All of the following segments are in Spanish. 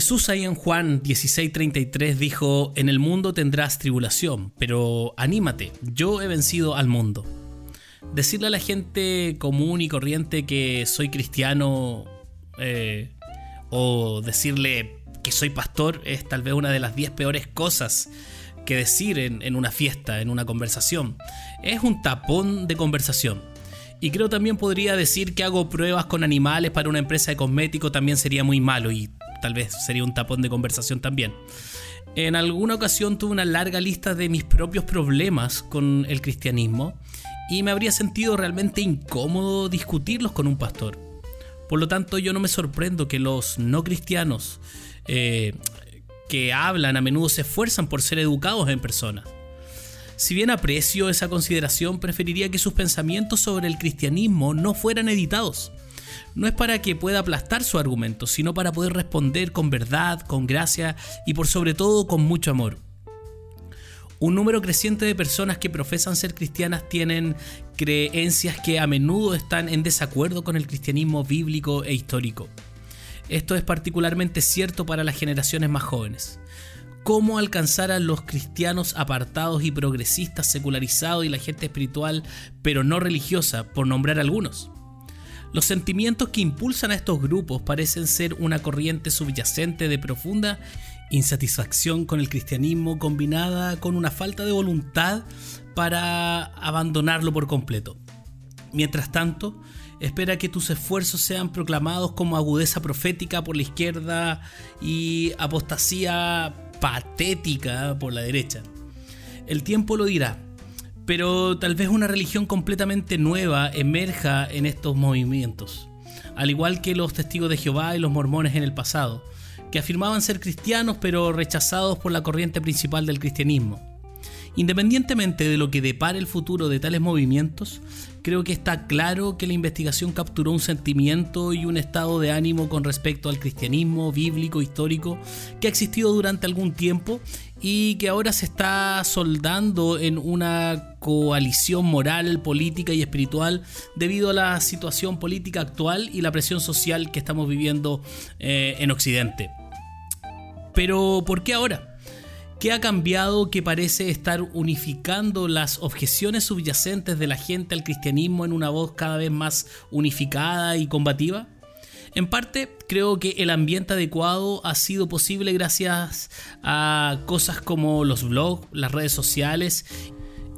Jesús ahí en Juan 16:33 dijo, en el mundo tendrás tribulación, pero anímate, yo he vencido al mundo. Decirle a la gente común y corriente que soy cristiano eh, o decirle que soy pastor es tal vez una de las 10 peores cosas que decir en, una fiesta, en una conversación. Es un tapón de conversación. Y creo también podría decir que hago pruebas con animales para una empresa de cosméticos también sería muy malo y tal vez sería un tapón de conversación también. En alguna ocasión tuve una larga lista de mis propios problemas con el cristianismo y me habría sentido realmente incómodo discutirlos con un pastor. Por lo tanto, yo no me sorprendo que los no cristianos eh, que hablan a menudo se esfuerzan por ser educados en persona. Si bien aprecio esa consideración, preferiría que sus pensamientos sobre el cristianismo no fueran editados no es para que pueda aplastar su argumento, sino para poder responder con verdad, con gracia y por sobre todo con mucho amor. Un número creciente de personas que profesan ser cristianas tienen creencias que a menudo están en desacuerdo con el cristianismo bíblico e histórico. Esto es particularmente cierto para las generaciones más jóvenes. ¿Cómo alcanzar a los cristianos apartados y progresistas, secularizados y la gente espiritual, pero no religiosa, por nombrar algunos? Los sentimientos que impulsan a estos grupos parecen ser una corriente subyacente de profunda insatisfacción con el cristianismo combinada con una falta de voluntad para abandonarlo por completo. Mientras tanto, espera que tus esfuerzos sean proclamados como agudeza profética por la izquierda y apostasía patética por la derecha. El tiempo lo dirá, pero tal vez una religión completamente nueva emerja en estos movimientos, al igual que los testigos de Jehová y los mormones en el pasado, que afirmaban ser cristianos pero rechazados por la corriente principal del cristianismo. Independientemente de lo que depare el futuro de tales movimientos, creo que está claro que la investigación capturó un sentimiento y un estado de ánimo con respecto al cristianismo bíblico histórico que ha existido durante algún tiempo y que ahora se está soldando en una coalición moral, política y espiritual debido a la situación política actual y la presión social que estamos viviendo eh, en Occidente. Pero ¿por qué ahora? ¿Qué ha cambiado que parece estar unificando las objeciones subyacentes de la gente al cristianismo en una voz cada vez más unificada y combativa? En parte, creo que el ambiente adecuado ha sido posible gracias a cosas como los blogs, las redes sociales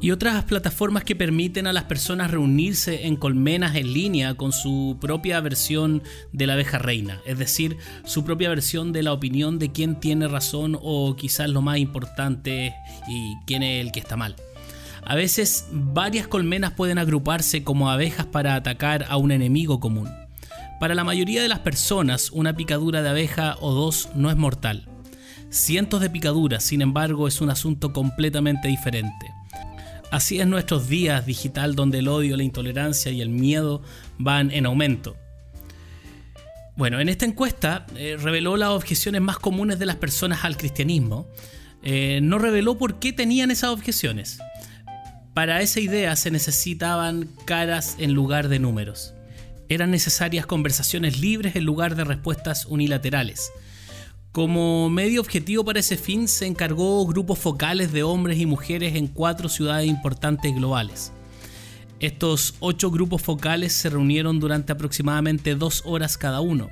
y otras plataformas que permiten a las personas reunirse en colmenas en línea con su propia versión de la abeja reina, es decir, su propia versión de la opinión de quién tiene razón o quizás lo más importante y quién es el que está mal. A veces varias colmenas pueden agruparse como abejas para atacar a un enemigo común. Para la mayoría de las personas, una picadura de abeja o dos no es mortal. Cientos de picaduras, sin embargo, es un asunto completamente diferente. Así es nuestros días digital donde el odio, la intolerancia y el miedo van en aumento. Bueno, en esta encuesta eh, reveló las objeciones más comunes de las personas al cristianismo. Eh, no reveló por qué tenían esas objeciones. Para esa idea se necesitaban caras en lugar de números. Eran necesarias conversaciones libres en lugar de respuestas unilaterales. Como medio objetivo para ese fin se encargó grupos focales de hombres y mujeres en cuatro ciudades importantes globales. Estos ocho grupos focales se reunieron durante aproximadamente dos horas cada uno.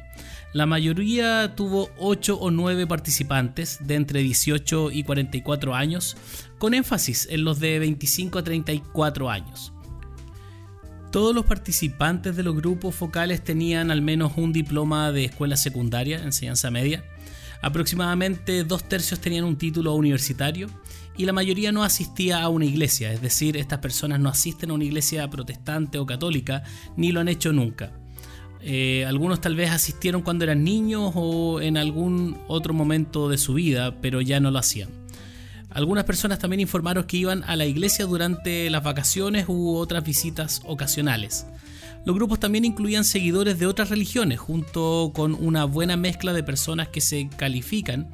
La mayoría tuvo ocho o nueve participantes de entre 18 y 44 años, con énfasis en los de 25 a 34 años. Todos los participantes de los grupos focales tenían al menos un diploma de escuela secundaria, enseñanza media, Aproximadamente dos tercios tenían un título universitario y la mayoría no asistía a una iglesia, es decir, estas personas no asisten a una iglesia protestante o católica ni lo han hecho nunca. Eh, algunos tal vez asistieron cuando eran niños o en algún otro momento de su vida, pero ya no lo hacían. Algunas personas también informaron que iban a la iglesia durante las vacaciones u otras visitas ocasionales. Los grupos también incluían seguidores de otras religiones, junto con una buena mezcla de personas que se califican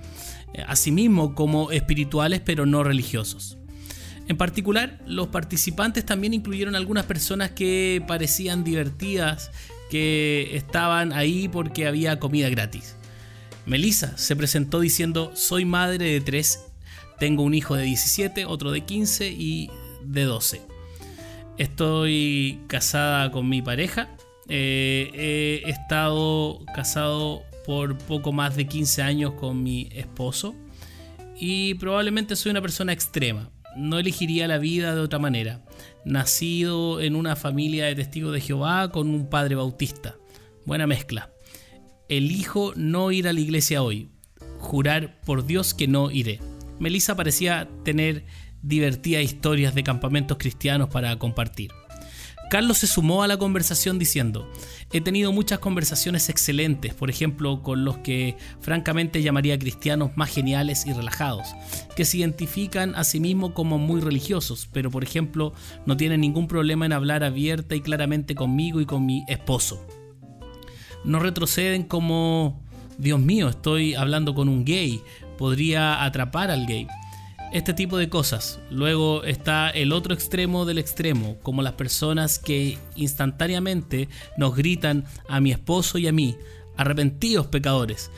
eh, a sí mismos como espirituales pero no religiosos. En particular, los participantes también incluyeron algunas personas que parecían divertidas, que estaban ahí porque había comida gratis. Melissa se presentó diciendo, soy madre de tres, tengo un hijo de 17, otro de 15 y de 12. Estoy casada con mi pareja, eh, he estado casado por poco más de 15 años con mi esposo y probablemente soy una persona extrema. No elegiría la vida de otra manera. Nacido en una familia de testigos de Jehová con un padre bautista. Buena mezcla. Elijo no ir a la iglesia hoy. Jurar por Dios que no iré. Melissa parecía tener divertidas historias de campamentos cristianos para compartir. Carlos se sumó a la conversación diciendo, he tenido muchas conversaciones excelentes, por ejemplo, con los que francamente llamaría cristianos más geniales y relajados, que se identifican a sí mismos como muy religiosos, pero por ejemplo no tienen ningún problema en hablar abierta y claramente conmigo y con mi esposo. No retroceden como, Dios mío, estoy hablando con un gay, podría atrapar al gay este tipo de cosas. Luego está el otro extremo del extremo, como las personas que instantáneamente nos gritan a mi esposo y a mí, arrepentidos pecadores.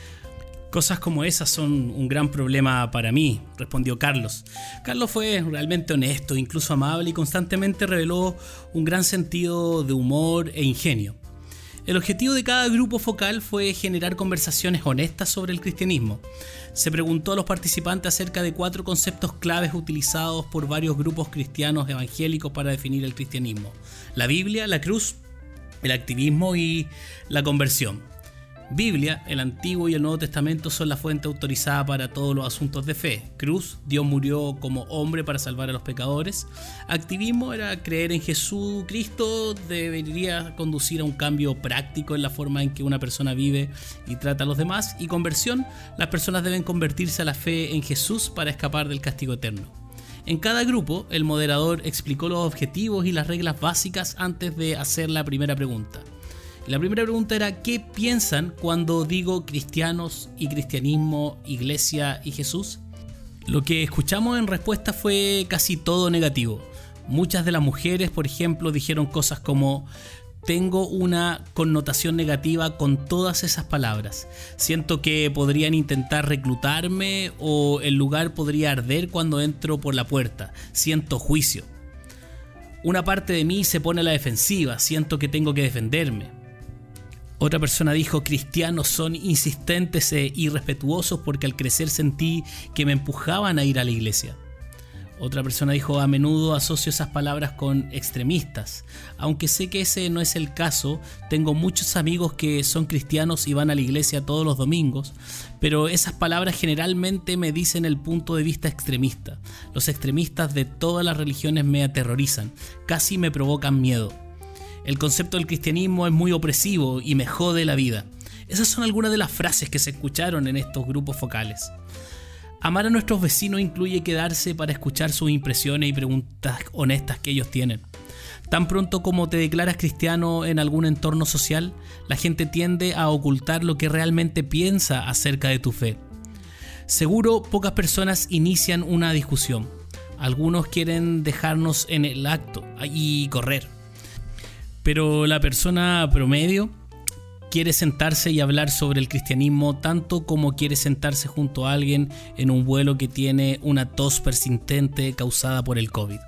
Cosas como esas son un gran problema para mí, respondió Carlos. Carlos fue realmente honesto, incluso amable y constantemente reveló un gran sentido de humor e ingenio. El objetivo de cada grupo focal fue generar conversaciones honestas sobre el cristianismo. Se preguntó a los participantes acerca de cuatro conceptos claves utilizados por varios grupos cristianos evangélicos para definir el cristianismo. La Biblia, la cruz, el activismo y la conversión. Biblia, el Antiguo y el Nuevo Testamento son la fuente autorizada para todos los asuntos de fe. Cruz, Dios murió como hombre para salvar a los pecadores. Activismo era creer en Jesucristo, debería conducir a un cambio práctico en la forma en que una persona vive y trata a los demás. Y conversión, las personas deben convertirse a la fe en Jesús para escapar del castigo eterno. En cada grupo, el moderador explicó los objetivos y las reglas básicas antes de hacer la primera pregunta. La primera pregunta era, ¿qué piensan cuando digo cristianos y cristianismo, iglesia y Jesús? Lo que escuchamos en respuesta fue casi todo negativo. Muchas de las mujeres, por ejemplo, dijeron cosas como, tengo una connotación negativa con todas esas palabras. Siento que podrían intentar reclutarme o el lugar podría arder cuando entro por la puerta. Siento juicio. Una parte de mí se pone a la defensiva, siento que tengo que defenderme. Otra persona dijo, cristianos son insistentes e irrespetuosos porque al crecer sentí que me empujaban a ir a la iglesia. Otra persona dijo, a menudo asocio esas palabras con extremistas. Aunque sé que ese no es el caso, tengo muchos amigos que son cristianos y van a la iglesia todos los domingos, pero esas palabras generalmente me dicen el punto de vista extremista. Los extremistas de todas las religiones me aterrorizan, casi me provocan miedo. El concepto del cristianismo es muy opresivo y me jode la vida. Esas son algunas de las frases que se escucharon en estos grupos focales. Amar a nuestros vecinos incluye quedarse para escuchar sus impresiones y preguntas honestas que ellos tienen. Tan pronto como te declaras cristiano en algún entorno social, la gente tiende a ocultar lo que realmente piensa acerca de tu fe. Seguro pocas personas inician una discusión. Algunos quieren dejarnos en el acto y correr. Pero la persona promedio quiere sentarse y hablar sobre el cristianismo tanto como quiere sentarse junto a alguien en un vuelo que tiene una tos persistente causada por el COVID.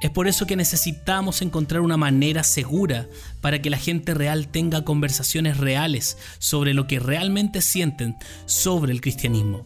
Es por eso que necesitamos encontrar una manera segura para que la gente real tenga conversaciones reales sobre lo que realmente sienten sobre el cristianismo.